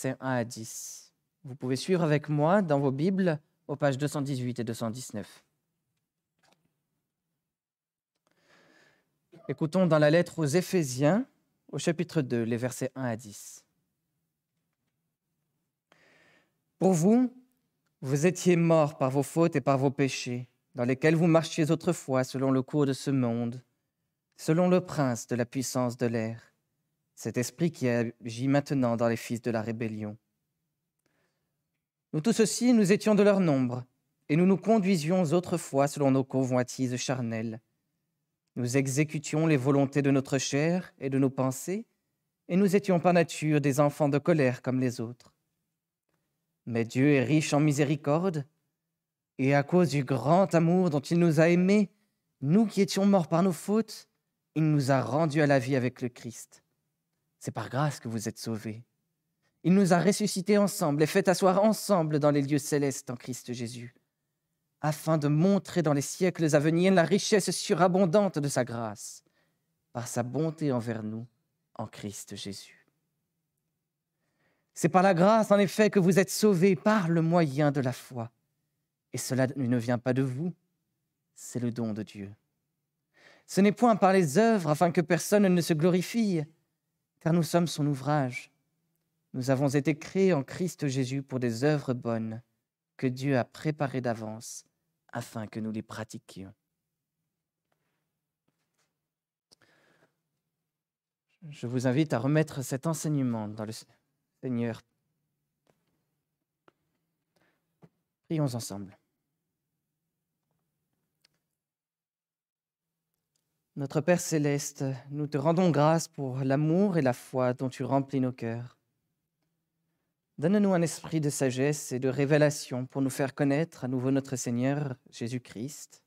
versets 1 à 10. Vous pouvez suivre avec moi dans vos Bibles aux pages 218 et 219. Écoutons dans la lettre aux Éphésiens, au chapitre 2, les versets 1 à 10. Pour vous, vous étiez morts par vos fautes et par vos péchés, dans lesquels vous marchiez autrefois selon le cours de ce monde, selon le prince de la puissance de l'air, cet esprit qui agit maintenant dans les fils de la rébellion. Nous tous aussi, nous étions de leur nombre, et nous nous conduisions autrefois selon nos convoitises charnelles. Nous exécutions les volontés de notre chair et de nos pensées, et nous étions par nature des enfants de colère comme les autres. Mais Dieu est riche en miséricorde, et à cause du grand amour dont il nous a aimés, nous qui étions morts par nos fautes, il nous a rendus à la vie avec le Christ. C'est par grâce que vous êtes sauvés. Il nous a ressuscités ensemble et fait asseoir ensemble dans les lieux célestes en Christ Jésus, afin de montrer dans les siècles à venir la richesse surabondante de sa grâce, par sa bonté envers nous en Christ Jésus. C'est par la grâce, en effet, que vous êtes sauvés par le moyen de la foi. Et cela ne vient pas de vous, c'est le don de Dieu. Ce n'est point par les œuvres afin que personne ne se glorifie, car nous sommes son ouvrage. Nous avons été créés en Christ Jésus pour des œuvres bonnes que Dieu a préparées d'avance afin que nous les pratiquions. Je vous invite à remettre cet enseignement dans le Seigneur. Prions ensemble. Notre Père céleste, nous te rendons grâce pour l'amour et la foi dont tu remplis nos cœurs. Donne-nous un esprit de sagesse et de révélation pour nous faire connaître à nouveau notre Seigneur Jésus-Christ.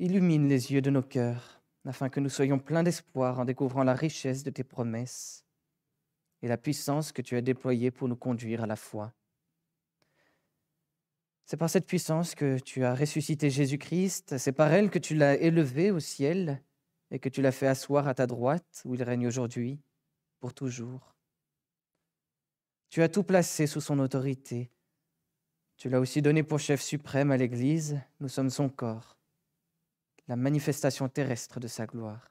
Illumine les yeux de nos cœurs afin que nous soyons pleins d'espoir en découvrant la richesse de tes promesses et la puissance que tu as déployée pour nous conduire à la foi. C'est par cette puissance que tu as ressuscité Jésus-Christ, c'est par elle que tu l'as élevé au ciel et que tu l'as fait asseoir à ta droite où il règne aujourd'hui pour toujours. Tu as tout placé sous son autorité. Tu l'as aussi donné pour chef suprême à l'Église. Nous sommes son corps, la manifestation terrestre de sa gloire.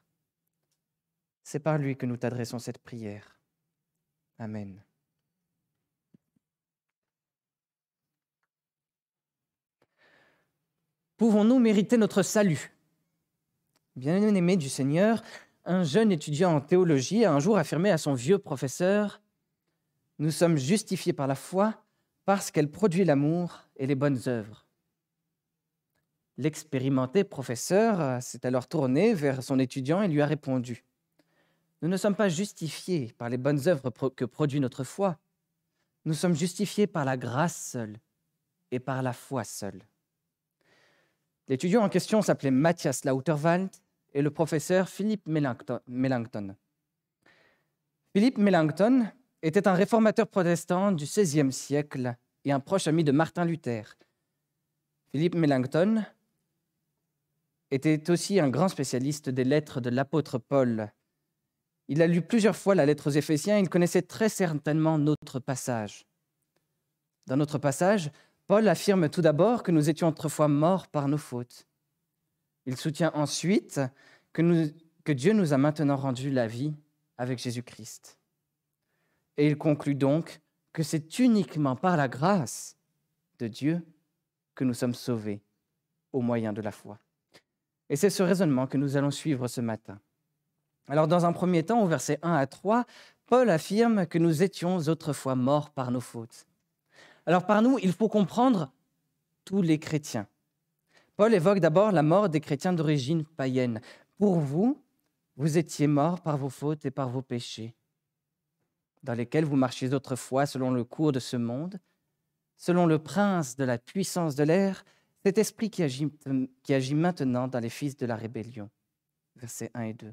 C'est par lui que nous t'adressons cette prière. Amen. Pouvons-nous mériter notre salut? Bien-aimé du Seigneur, un jeune étudiant en théologie a un jour affirmé à son vieux professeur Nous sommes justifiés par la foi parce qu'elle produit l'amour et les bonnes œuvres. L'expérimenté professeur s'est alors tourné vers son étudiant et lui a répondu Nous ne sommes pas justifiés par les bonnes œuvres que produit notre foi. Nous sommes justifiés par la grâce seule et par la foi seule. L'étudiant en question s'appelait Matthias Lauterwald et le professeur Philippe Melanchthon. Philippe Melanchthon était un réformateur protestant du XVIe siècle et un proche ami de Martin Luther. Philippe Melanchthon était aussi un grand spécialiste des lettres de l'apôtre Paul. Il a lu plusieurs fois la lettre aux Éphésiens et il connaissait très certainement notre passage. Dans notre passage, Paul affirme tout d'abord que nous étions autrefois morts par nos fautes. Il soutient ensuite que, Dieu nous a maintenant rendu la vie avec Jésus-Christ. Et il conclut donc que c'est uniquement par la grâce de Dieu que nous sommes sauvés au moyen de la foi. Et c'est ce raisonnement que nous allons suivre ce matin. Alors dans un premier temps, au verset 1 à 3, Paul affirme que nous étions autrefois morts par nos fautes. Alors par nous, il faut comprendre tous les chrétiens. Paul évoque d'abord la mort des chrétiens d'origine païenne. Pour vous, vous étiez morts par vos fautes et par vos péchés, dans lesquels vous marchiez autrefois selon le cours de ce monde, selon le prince de la puissance de l'air, cet esprit qui agit, maintenant dans les fils de la rébellion. Versets 1 et 2.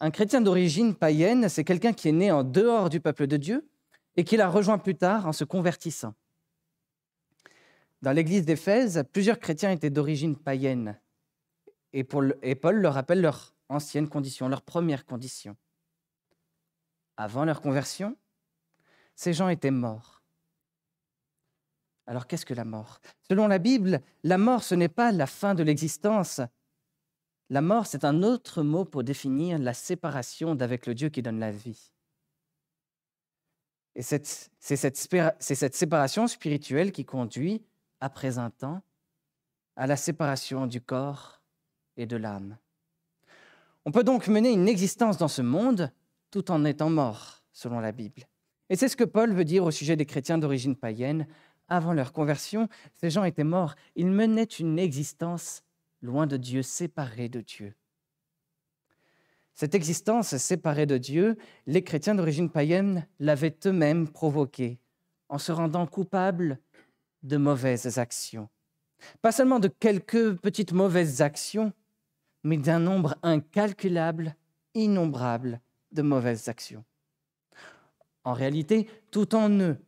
Un chrétien d'origine païenne, c'est quelqu'un qui est né en dehors du peuple de Dieu et qui l'a rejoint plus tard en se convertissant. Dans l'église d'Éphèse, plusieurs chrétiens étaient d'origine païenne. Et, Paul, leur rappelle leur ancienne condition, leur première condition. avant leur conversion, ces gens étaient morts. Alors qu'est-ce que la mort? Selon la Bible, la mort, ce n'est pas la fin de l'existence. La mort, c'est un autre mot pour définir la séparation d'avec le Dieu qui donne la vie. Et c'est cette, cette séparation spirituelle qui conduit, après un temps, à la séparation du corps et de l'âme. On peut donc mener une existence dans ce monde tout en étant mort, selon la Bible. Et c'est ce que Paul veut dire au sujet des chrétiens d'origine païenne. Avant leur conversion, ces gens étaient morts. Ils menaient une existence loin de Dieu, séparés de Dieu. Cette existence séparée de Dieu, les chrétiens d'origine païenne l'avaient eux-mêmes provoquée en se rendant coupables de mauvaises actions. Pas seulement de quelques petites mauvaises actions, mais d'un nombre incalculable, innombrable de mauvaises actions. En réalité, tout en eux,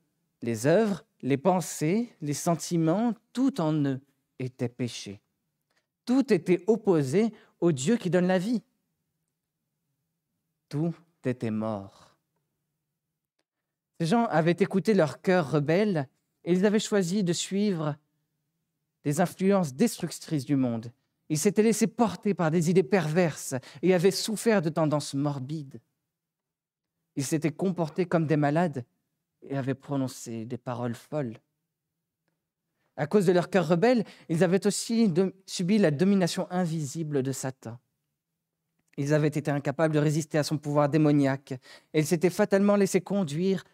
les œuvres, les pensées, les sentiments, tout en eux était péché. Tout était opposé au Dieu qui donne la vie. Tout était mort. Ces gens avaient écouté leur cœur rebelle et ils avaient choisi de suivre des influences destructrices du monde. Ils s'étaient laissés porter par des idées perverses et avaient souffert de tendances morbides. Ils s'étaient comportés comme des malades et avaient prononcé des paroles folles. À cause de leur cœur rebelle, ils avaient aussi subi la domination invisible de Satan. Ils avaient été incapables de résister à son pouvoir démoniaque et ils s'étaient fatalement laissés conduire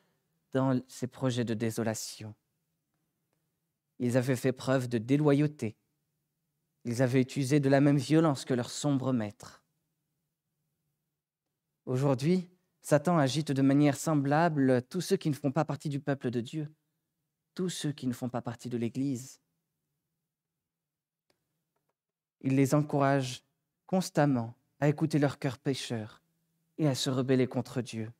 dans ses projets de désolation. Ils avaient fait preuve de déloyauté. Ils avaient utilisé de la même violence que leur sombre maître. Aujourd'hui, Satan agite de manière semblable tous ceux qui ne font pas partie du peuple de Dieu, tous ceux qui ne font pas partie de l'Église. Il les encourage constamment à écouter leur cœur pécheur et à se rebeller contre Dieu.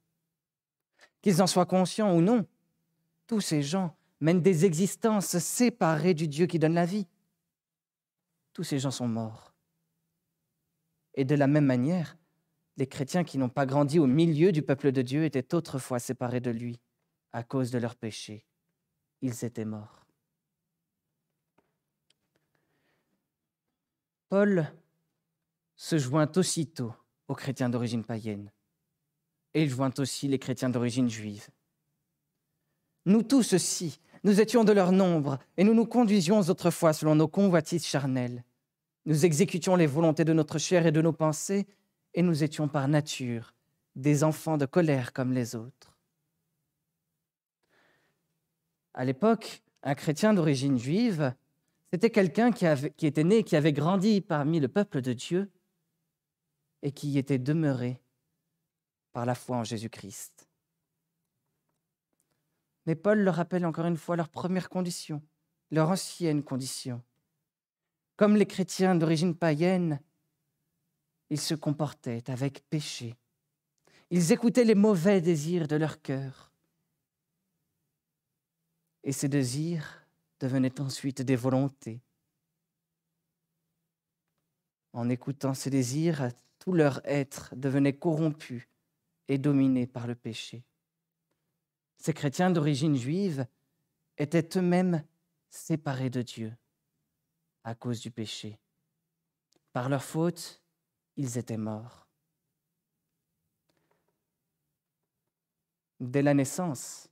Qu'ils en soient conscients ou non, tous ces gens mènent des existences séparées du Dieu qui donne la vie. Tous ces gens sont morts. Et de la même manière, les chrétiens qui n'ont pas grandi au milieu du peuple de Dieu étaient autrefois séparés de lui à cause de leurs péchés. Ils étaient morts. Paul se joint aussitôt aux chrétiens d'origine païenne et il joint aussi les chrétiens d'origine juive. Nous tous aussi, nous étions de leur nombre et nous nous conduisions autrefois selon nos convoitises charnelles. Nous exécutions les volontés de notre chair et de nos pensées et nous étions par nature des enfants de colère comme les autres. À l'époque, un chrétien d'origine juive, c'était quelqu'un qui, qui, était né, qui avait grandi parmi le peuple de Dieu et qui y était demeuré par la foi en Jésus-Christ. Mais Paul leur rappelle encore une fois leur première condition, leur ancienne condition. Comme les chrétiens d'origine païenne, ils se comportaient avec péché. Ils écoutaient les mauvais désirs de leur cœur. Et ces désirs devenaient ensuite des volontés. En écoutant ces désirs, tout leur être devenait corrompu et dominé par le péché. Ces chrétiens d'origine juive étaient eux-mêmes séparés de Dieu à cause du péché. Par leur faute, ils étaient morts. Dès la naissance,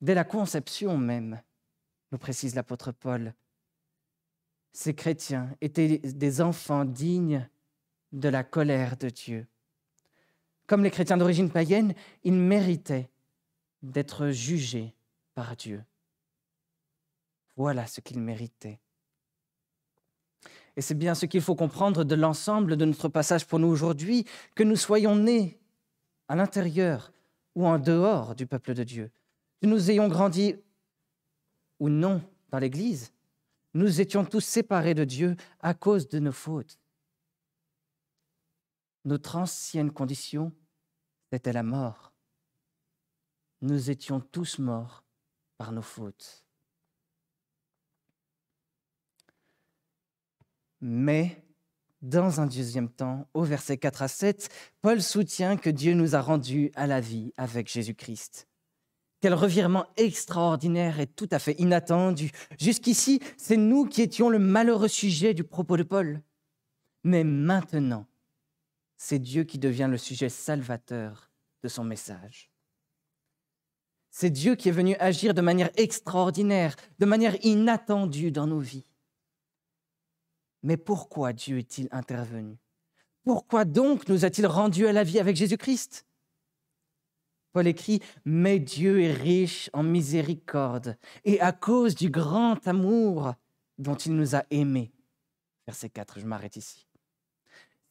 dès la conception même, nous précise l'apôtre Paul, ces chrétiens étaient des enfants dignes de la colère de Dieu. Comme les chrétiens d'origine païenne, ils méritaient d'être jugés par Dieu. Voilà ce qu'ils méritaient. Et c'est bien ce qu'il faut comprendre de l'ensemble de notre passage pour nous aujourd'hui, que nous soyons nés à l'intérieur ou en dehors du peuple de Dieu, que nous ayons grandi ou non dans l'Église, nous étions tous séparés de Dieu à cause de nos fautes. Notre ancienne condition, c'était la mort. Nous étions tous morts par nos fautes. Mais Dans un deuxième temps, au verset 4 à 7, Paul soutient que Dieu nous a rendus à la vie avec Jésus-Christ. Quel revirement extraordinaire et tout à fait inattendu. Jusqu'ici, c'est nous qui étions le malheureux sujet du propos de Paul. Mais maintenant, c'est Dieu qui devient le sujet salvateur de son message. C'est Dieu qui est venu agir de manière extraordinaire, de manière inattendue dans nos vies. Mais pourquoi Dieu est-il intervenu? Pourquoi donc nous a-t-il rendus à la vie avec Jésus-Christ? Paul écrit, Mais Dieu est riche en miséricorde, et à cause du grand amour dont il nous a aimés. Verset 4, je m'arrête ici.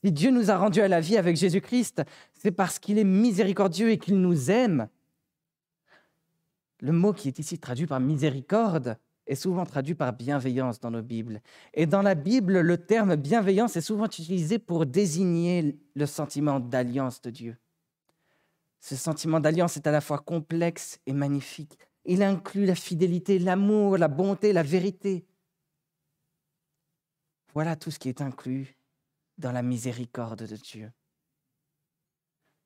Si Dieu nous a rendus à la vie avec Jésus-Christ, c'est parce qu'il est miséricordieux et qu'il nous aime. Le mot qui est ici traduit par miséricorde est souvent traduit par bienveillance dans nos Bibles. Et dans la Bible, le terme bienveillance est souvent utilisé pour désigner le sentiment d'alliance de Dieu. Ce sentiment d'alliance est à la fois complexe et magnifique. Il inclut la fidélité, l'amour, la bonté, la vérité. Voilà tout ce qui est inclus dans la miséricorde de Dieu.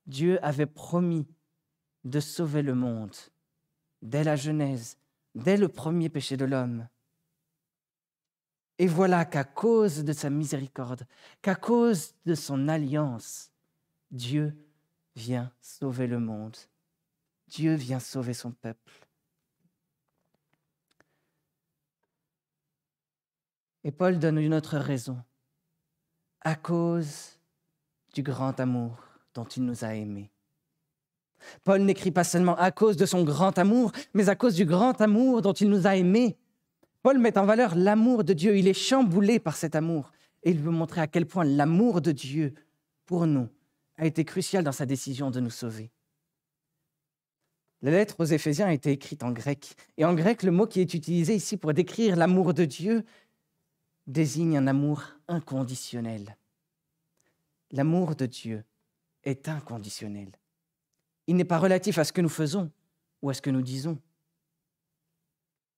Dieu avait promis de sauver le monde dès la Genèse, dès le premier péché de l'homme. Et voilà qu'à cause de sa miséricorde, qu'à cause de son alliance, Dieu vient sauver le monde. Dieu vient sauver son peuple. Et Paul donne une autre raison. À cause du grand amour dont il nous a aimés. Paul n'écrit pas seulement à cause de son grand amour, mais à cause du grand amour dont il nous a aimés. Paul met en valeur l'amour de Dieu. Il est chamboulé par cet amour. Et il veut montrer à quel point l'amour de Dieu pour nous a été crucial dans sa décision de nous sauver. La lettre aux Éphésiens a été écrite en grec. Et en grec, le mot qui est utilisé ici pour décrire l'amour de Dieu désigne un amour inconditionnel. L'amour de Dieu est inconditionnel. Il n'est pas relatif à ce que nous faisons ou à ce que nous disons.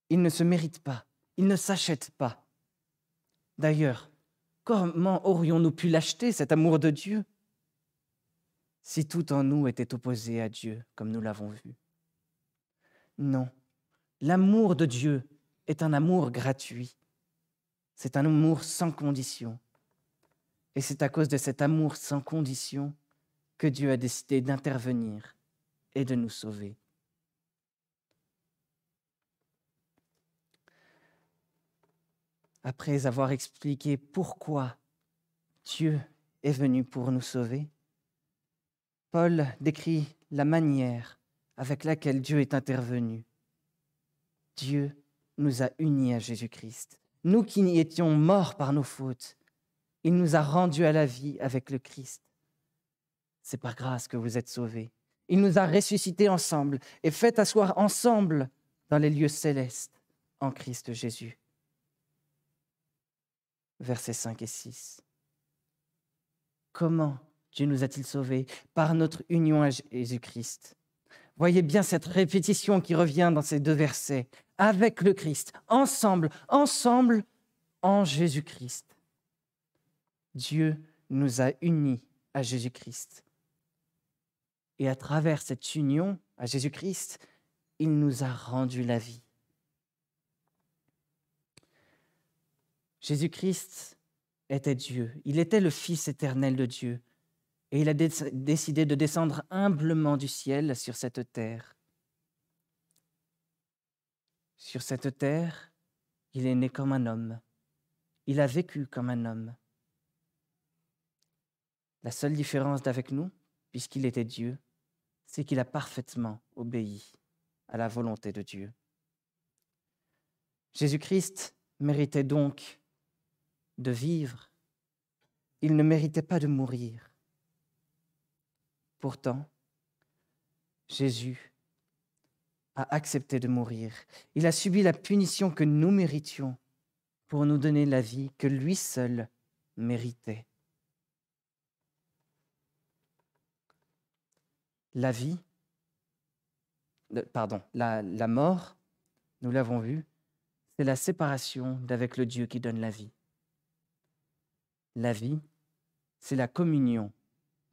Il ne se mérite pas, il ne s'achète pas. D'ailleurs, comment aurions-nous pu l'acheter, cet amour de Dieu si tout en nous était opposé à Dieu, comme nous l'avons vu? Non, l'amour de Dieu est un amour gratuit. C'est un amour sans condition. Et c'est à cause de cet amour sans condition que Dieu a décidé d'intervenir et de nous sauver. Après avoir expliqué pourquoi Dieu est venu pour nous sauver, Paul décrit la manière avec laquelle Dieu est intervenu. Dieu nous a unis à Jésus-Christ. Nous qui étions morts par nos fautes, il nous a rendus à la vie avec le Christ. C'est par grâce que vous êtes sauvés. Il nous a ressuscités ensemble et fait asseoir ensemble dans les lieux célestes en Christ Jésus. Versets 5 et 6. Comment Dieu nous a-t-il sauvés par notre union à Jésus-Christ? Voyez bien cette répétition qui revient dans ces deux versets. Avec le Christ, ensemble, ensemble en Jésus-Christ. Dieu nous a unis à Jésus-Christ. Et à travers cette union à Jésus-Christ, il nous a rendu la vie. Jésus-Christ était Dieu, il était le Fils éternel de Dieu, et il a décidé de descendre humblement du ciel sur cette terre. Sur cette terre, il est né comme un homme. Il a vécu comme un homme. La seule différence d'avec nous, puisqu'il était Dieu, c'est qu'il a parfaitement obéi à la volonté de Dieu. Jésus-Christ méritait donc de vivre. Il ne méritait pas de mourir. Pourtant, Jésus a accepté de mourir. Il a subi la punition que nous méritions pour nous donner la vie que lui seul méritait. La vie, pardon, la, la mort, nous l'avons vu, c'est la séparation d'avec le Dieu qui donne la vie. La vie, c'est la communion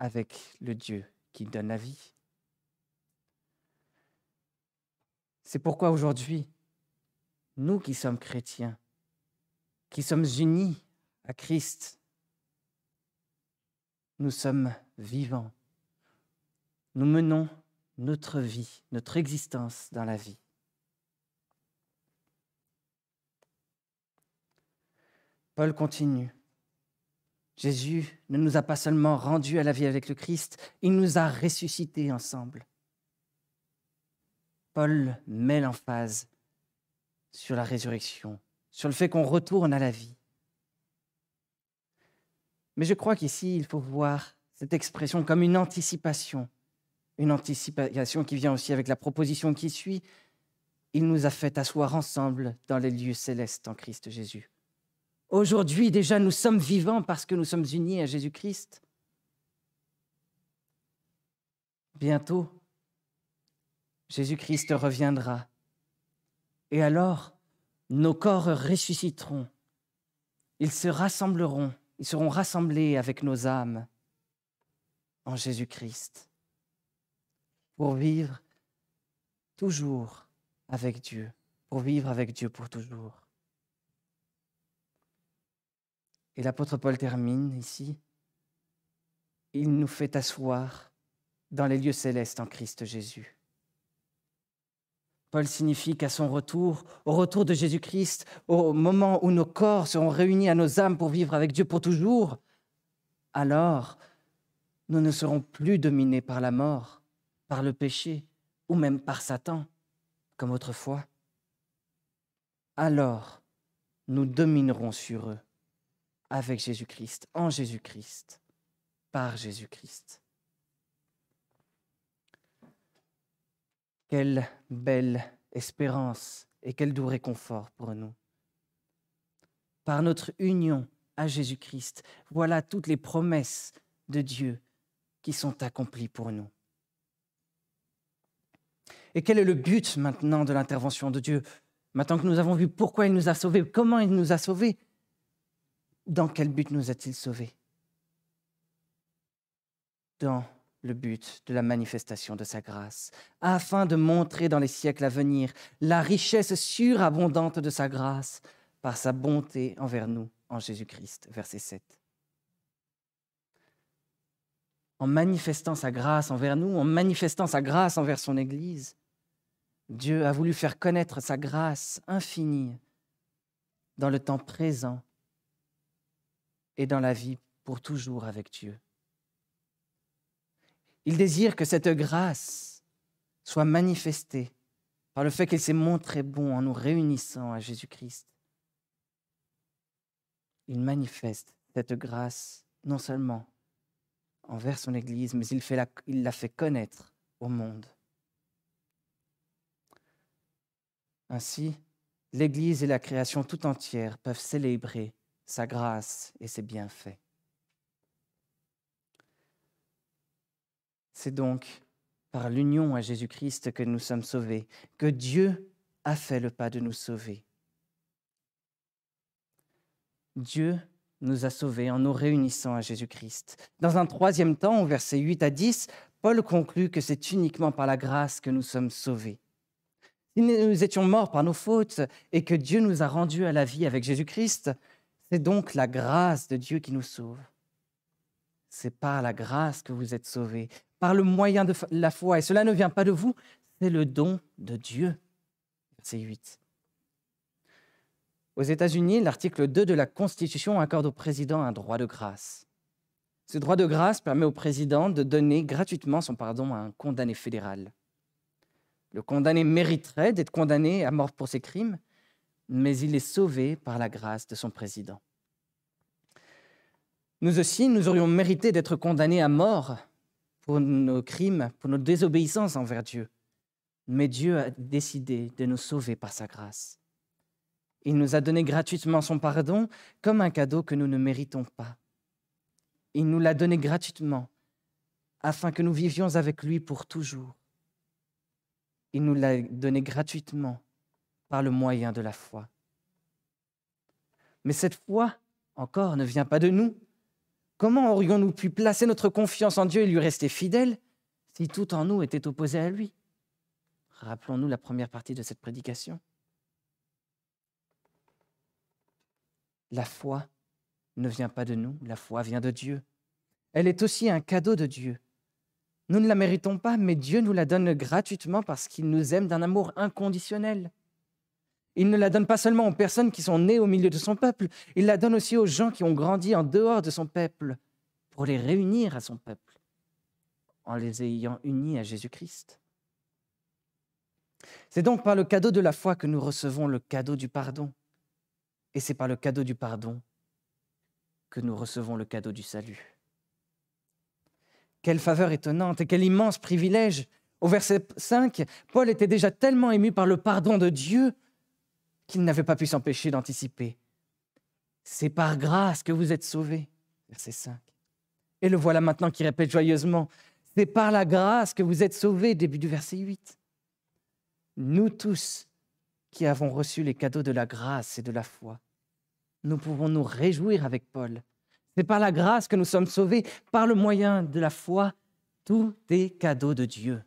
avec le Dieu qui donne la vie. C'est pourquoi aujourd'hui, nous qui sommes chrétiens, qui sommes unis à Christ, nous sommes vivants. Nous menons notre vie, notre existence dans la vie. Paul continue. Jésus ne nous a pas seulement rendus à la vie avec le Christ, il nous a ressuscités ensemble. Paul met l'emphase sur la résurrection, sur le fait qu'on retourne à la vie. Mais je crois qu'ici, il faut voir cette expression comme une anticipation, une anticipation qui vient aussi avec la proposition qui suit. Il nous a fait asseoir ensemble dans les lieux célestes en Christ Jésus. Aujourd'hui déjà, nous sommes vivants parce que nous sommes unis à Jésus-Christ. Bientôt, Jésus-Christ reviendra. Et alors, nos corps ressusciteront. Ils se rassembleront, ils seront rassemblés avec nos âmes en Jésus-Christ pour vivre toujours avec Dieu, pour vivre avec Dieu pour toujours. Et l'apôtre Paul termine ici. Il nous fait asseoir dans les lieux célestes en Christ Jésus. Paul signifie qu'à son retour, au retour de Jésus-Christ, au moment où nos corps seront réunis à nos âmes pour vivre avec Dieu pour toujours, alors nous ne serons plus dominés par la mort, par le péché ou même par Satan, comme autrefois. Alors nous dominerons sur eux avec Jésus-Christ, en Jésus-Christ, par Jésus-Christ. Quelle belle espérance et quel doux réconfort pour nous. Par notre union à Jésus-Christ, voilà toutes les promesses de Dieu qui sont accomplies pour nous. Et quel est le but maintenant de l'intervention de Dieu? Maintenant que nous avons vu pourquoi il nous a sauvés, comment il nous a sauvés, dans quel but nous a-t-il sauvés? Dans le but de la manifestation de sa grâce, afin de montrer dans les siècles à venir la richesse surabondante de sa grâce par sa bonté envers nous en Jésus-Christ. Verset 7. En manifestant sa grâce envers nous, en manifestant sa grâce envers son Église, Dieu a voulu faire connaître sa grâce infinie dans le temps présent et dans la vie pour toujours avec Dieu. Il désire que cette grâce soit manifestée par le fait qu'il s'est montré bon en nous réunissant à Jésus-Christ. Il manifeste cette grâce non seulement envers son Église, mais il, il la fait connaître au monde. Ainsi, l'Église et la création tout entière peuvent célébrer sa grâce et ses bienfaits. C'est donc par l'union à Jésus-Christ que nous sommes sauvés, que Dieu a fait le pas de nous sauver. Dieu nous a sauvés en nous réunissant à Jésus-Christ. Dans un troisième temps, au verset 8 à 10, Paul conclut que c'est uniquement par la grâce que nous sommes sauvés. Si nous étions morts par nos fautes et que Dieu nous a rendus à la vie avec Jésus-Christ, c'est donc la grâce de Dieu qui nous sauve. C'est par la grâce que vous êtes sauvés, par le moyen de la foi. Et cela ne vient pas de vous, c'est le don de Dieu. Verset 8. Aux États-Unis, l'article 2 de la Constitution accorde au président un droit de grâce. Ce droit de grâce permet au président de donner gratuitement son pardon à un condamné fédéral. Le condamné mériterait d'être condamné à mort pour ses crimes, mais il est sauvé par la grâce de son président. Nous aussi, nous aurions mérité d'être condamnés à mort pour nos crimes, pour nos désobéissances envers Dieu. Mais Dieu a décidé de nous sauver par sa grâce. Il nous a donné gratuitement son pardon comme un cadeau que nous ne méritons pas. Il nous l'a donné gratuitement afin que nous vivions avec lui pour toujours. Il nous l'a donné gratuitement par le moyen de la foi. Mais cette foi, encore, ne vient pas de nous. Comment aurions-nous pu placer notre confiance en Dieu et lui rester fidèles si tout en nous était opposé à lui? Rappelons-nous la première partie de cette prédication. La foi ne vient pas de nous, la foi vient de Dieu. Elle est aussi un cadeau de Dieu. Nous ne la méritons pas, mais Dieu nous la donne gratuitement parce qu'il nous aime d'un amour inconditionnel. Il ne la donne pas seulement aux personnes qui sont nées au milieu de son peuple, il la donne aussi aux gens qui ont grandi en dehors de son peuple, pour les réunir à son peuple, en les ayant unis à Jésus-Christ. C'est donc par le cadeau de la foi que nous recevons le cadeau du pardon. Et c'est par le cadeau du pardon que nous recevons le cadeau du salut. Quelle faveur étonnante et quel immense privilège. Au verset 5, Paul était déjà tellement ému par le pardon de Dieu qu'il n'avait pas pu s'empêcher d'anticiper. C'est par grâce que vous êtes sauvés. Verset 5. Et le voilà maintenant qui répète joyeusement, c'est par la grâce que vous êtes sauvés, début du verset 8. Nous tous qui avons reçu les cadeaux de la grâce et de la foi, nous pouvons nous réjouir avec Paul. C'est par la grâce que nous sommes sauvés, par le moyen de la foi, tout est cadeau de Dieu.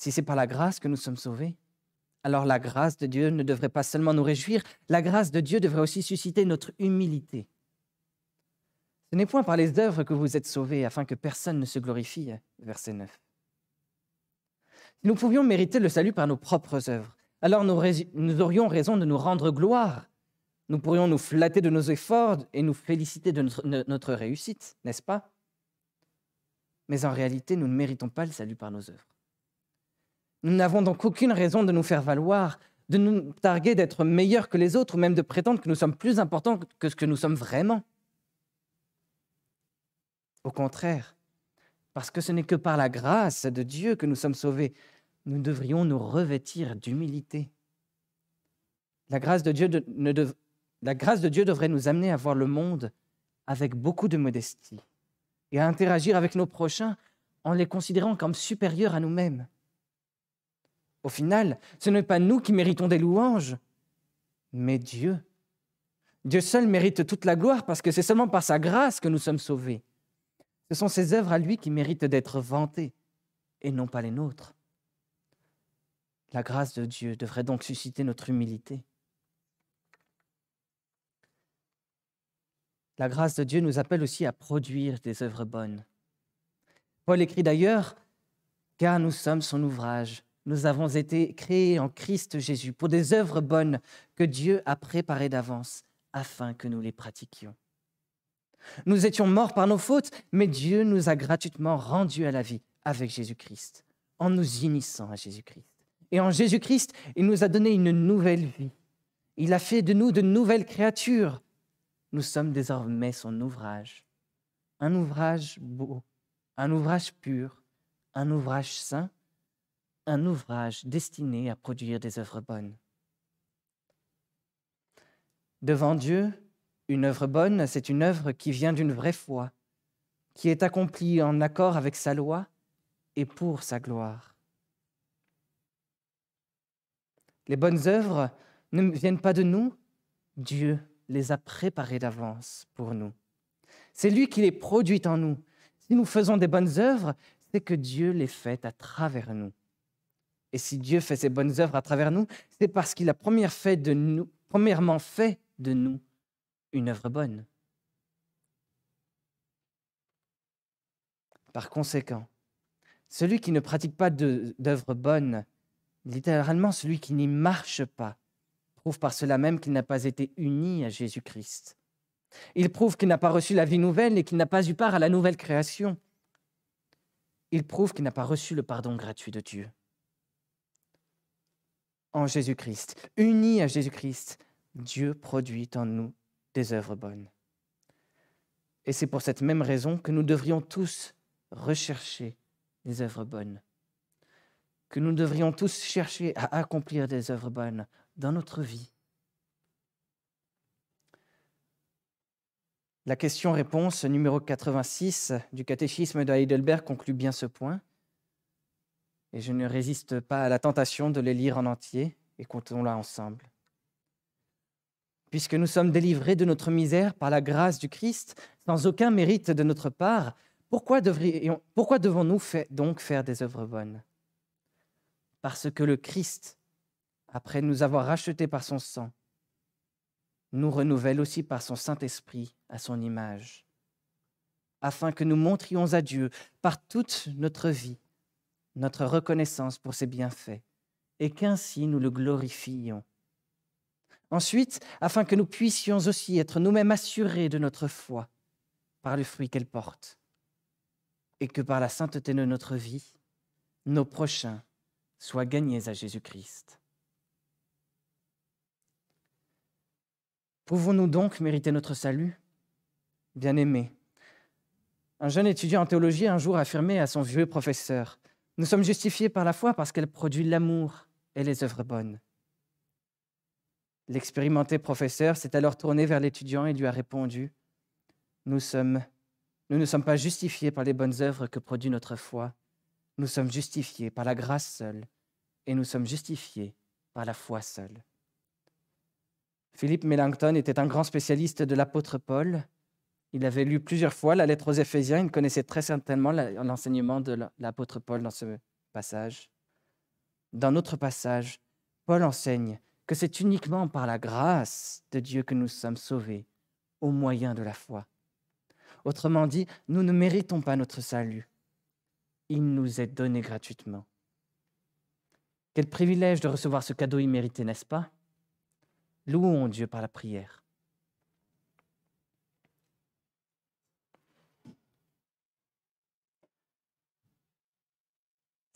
Si c'est par la grâce que nous sommes sauvés, alors la grâce de Dieu ne devrait pas seulement nous réjouir, la grâce de Dieu devrait aussi susciter notre humilité. Ce n'est point par les œuvres que vous êtes sauvés afin que personne ne se glorifie. Verset 9. Si nous pouvions mériter le salut par nos propres œuvres, alors nous, aurions raison de nous rendre gloire. Nous pourrions nous flatter de nos efforts et nous féliciter de notre réussite, n'est-ce pas? Mais en réalité, nous ne méritons pas le salut par nos œuvres. Nous n'avons donc aucune raison de nous faire valoir, de nous targuer d'être meilleurs que les autres, ou même de prétendre que nous sommes plus importants que ce que nous sommes vraiment. Au contraire, parce que ce n'est que par la grâce de Dieu que nous sommes sauvés, nous devrions nous revêtir d'humilité. La grâce de Dieu, devrait nous amener à voir le monde avec beaucoup de modestie et à interagir avec nos prochains en les considérant comme supérieurs à nous-mêmes. Au final, ce n'est pas nous qui méritons des louanges, mais Dieu. Dieu seul mérite toute la gloire parce que c'est seulement par sa grâce que nous sommes sauvés. Ce sont ses œuvres à lui qui méritent d'être vantées et non pas les nôtres. La grâce de Dieu devrait donc susciter notre humilité. La grâce de Dieu nous appelle aussi à produire des œuvres bonnes. Paul écrit d'ailleurs, car nous sommes son ouvrage, nous avons été créés en Christ Jésus pour des œuvres bonnes que Dieu a préparées d'avance afin que nous les pratiquions. Nous étions morts par nos fautes, mais Dieu nous a gratuitement rendus à la vie avec Jésus-Christ, en nous unissant à Jésus-Christ. Et en Jésus-Christ, il nous a donné une nouvelle vie. Il a fait de nous de nouvelles créatures. Nous sommes désormais son ouvrage. Un ouvrage beau, un ouvrage pur, un ouvrage saint un ouvrage destiné à produire des œuvres bonnes. Devant Dieu, une œuvre bonne, c'est une œuvre qui vient d'une vraie foi, qui est accomplie en accord avec sa loi et pour sa gloire. Les bonnes œuvres ne viennent pas de nous, Dieu les a préparées d'avance pour nous. C'est lui qui les produit en nous. Si nous faisons des bonnes œuvres, c'est que Dieu les fait à travers nous. Et si Dieu fait ses bonnes œuvres à travers nous, c'est parce qu'il a premièrement fait de nous, une œuvre bonne. Par conséquent, celui qui ne pratique pas d'œuvre bonne, littéralement celui qui n'y marche pas, prouve par cela même qu'il n'a pas été uni à Jésus-Christ. Il prouve qu'il n'a pas reçu la vie nouvelle et qu'il n'a pas eu part à la nouvelle création. Il prouve qu'il n'a pas reçu le pardon gratuit de Dieu en Jésus-Christ. Unis à Jésus-Christ, Dieu produit en nous des œuvres bonnes. Et c'est pour cette même raison que nous devrions tous rechercher des œuvres bonnes, que nous devrions tous chercher à accomplir des œuvres bonnes dans notre vie. La question-réponse numéro 86 du catéchisme de Heidelberg conclut bien ce point et je ne résiste pas à la tentation de les lire en entier, et comptons-la ensemble. Puisque nous sommes délivrés de notre misère par la grâce du Christ, sans aucun mérite de notre part, pourquoi, pourquoi devons-nous donc faire des œuvres bonnes? Parce que le Christ, après nous avoir rachetés par son sang, nous renouvelle aussi par son Saint-Esprit à son image, afin que nous montrions à Dieu par toute notre vie notre reconnaissance pour ses bienfaits, et qu'ainsi nous le glorifions. Ensuite, afin que nous puissions aussi être nous-mêmes assurés de notre foi par le fruit qu'elle porte, et que par la sainteté de notre vie, nos prochains soient gagnés à Jésus-Christ. Pouvons-nous donc mériter notre salut? Bien-aimés, un jeune étudiant en théologie un jour affirmé à son vieux professeur Nous sommes justifiés par la foi parce qu'elle produit l'amour et les œuvres bonnes. L'expérimenté professeur s'est alors tourné vers l'étudiant et lui a répondu Nous ne sommes pas justifiés par les bonnes œuvres que produit notre foi. Nous sommes justifiés par la grâce seule et nous sommes justifiés par la foi seule. Philippe Melanchthon était un grand spécialiste de l'apôtre Paul. Il avait lu plusieurs fois la lettre aux Éphésiens. Il connaissait très certainement l'enseignement de l'apôtre Paul dans ce passage. Dans notre passage, Paul enseigne que c'est uniquement par la grâce de Dieu que nous sommes sauvés, au moyen de la foi. Autrement dit, nous ne méritons pas notre salut. Il nous est donné gratuitement. Quel privilège de recevoir ce cadeau immérité, n'est-ce pas? Louons Dieu par la prière.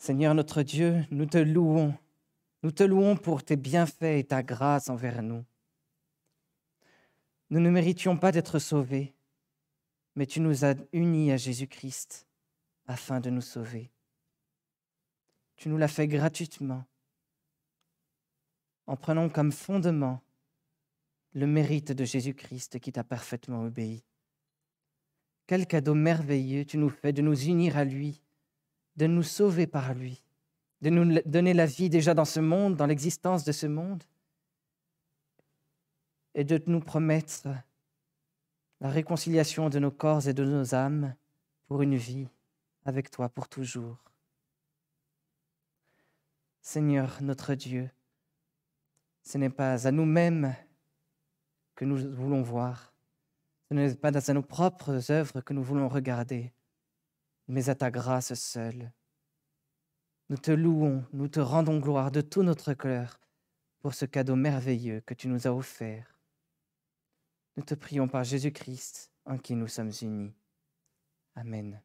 Seigneur notre Dieu, nous te louons. Nous te louons pour tes bienfaits et ta grâce envers nous. Nous ne méritions pas d'être sauvés, mais tu nous as unis à Jésus-Christ afin de nous sauver. Tu nous l'as fait gratuitement, en prenant comme fondement le mérite de Jésus-Christ qui t'a parfaitement obéi. Quel cadeau merveilleux tu nous fais de nous unir à lui, de nous sauver par lui, de nous donner la vie déjà dans ce monde, dans l'existence de ce monde, et de nous promettre la réconciliation de nos corps et de nos âmes pour une vie avec toi pour toujours. Seigneur notre Dieu, ce n'est pas à nous-mêmes que nous voulons voir, ce n'est pas à nos propres œuvres que nous voulons regarder, mais à ta grâce seule. Nous te louons, nous te rendons gloire de tout notre cœur pour ce cadeau merveilleux que tu nous as offert. Nous te prions par Jésus-Christ, en qui nous sommes unis. Amen.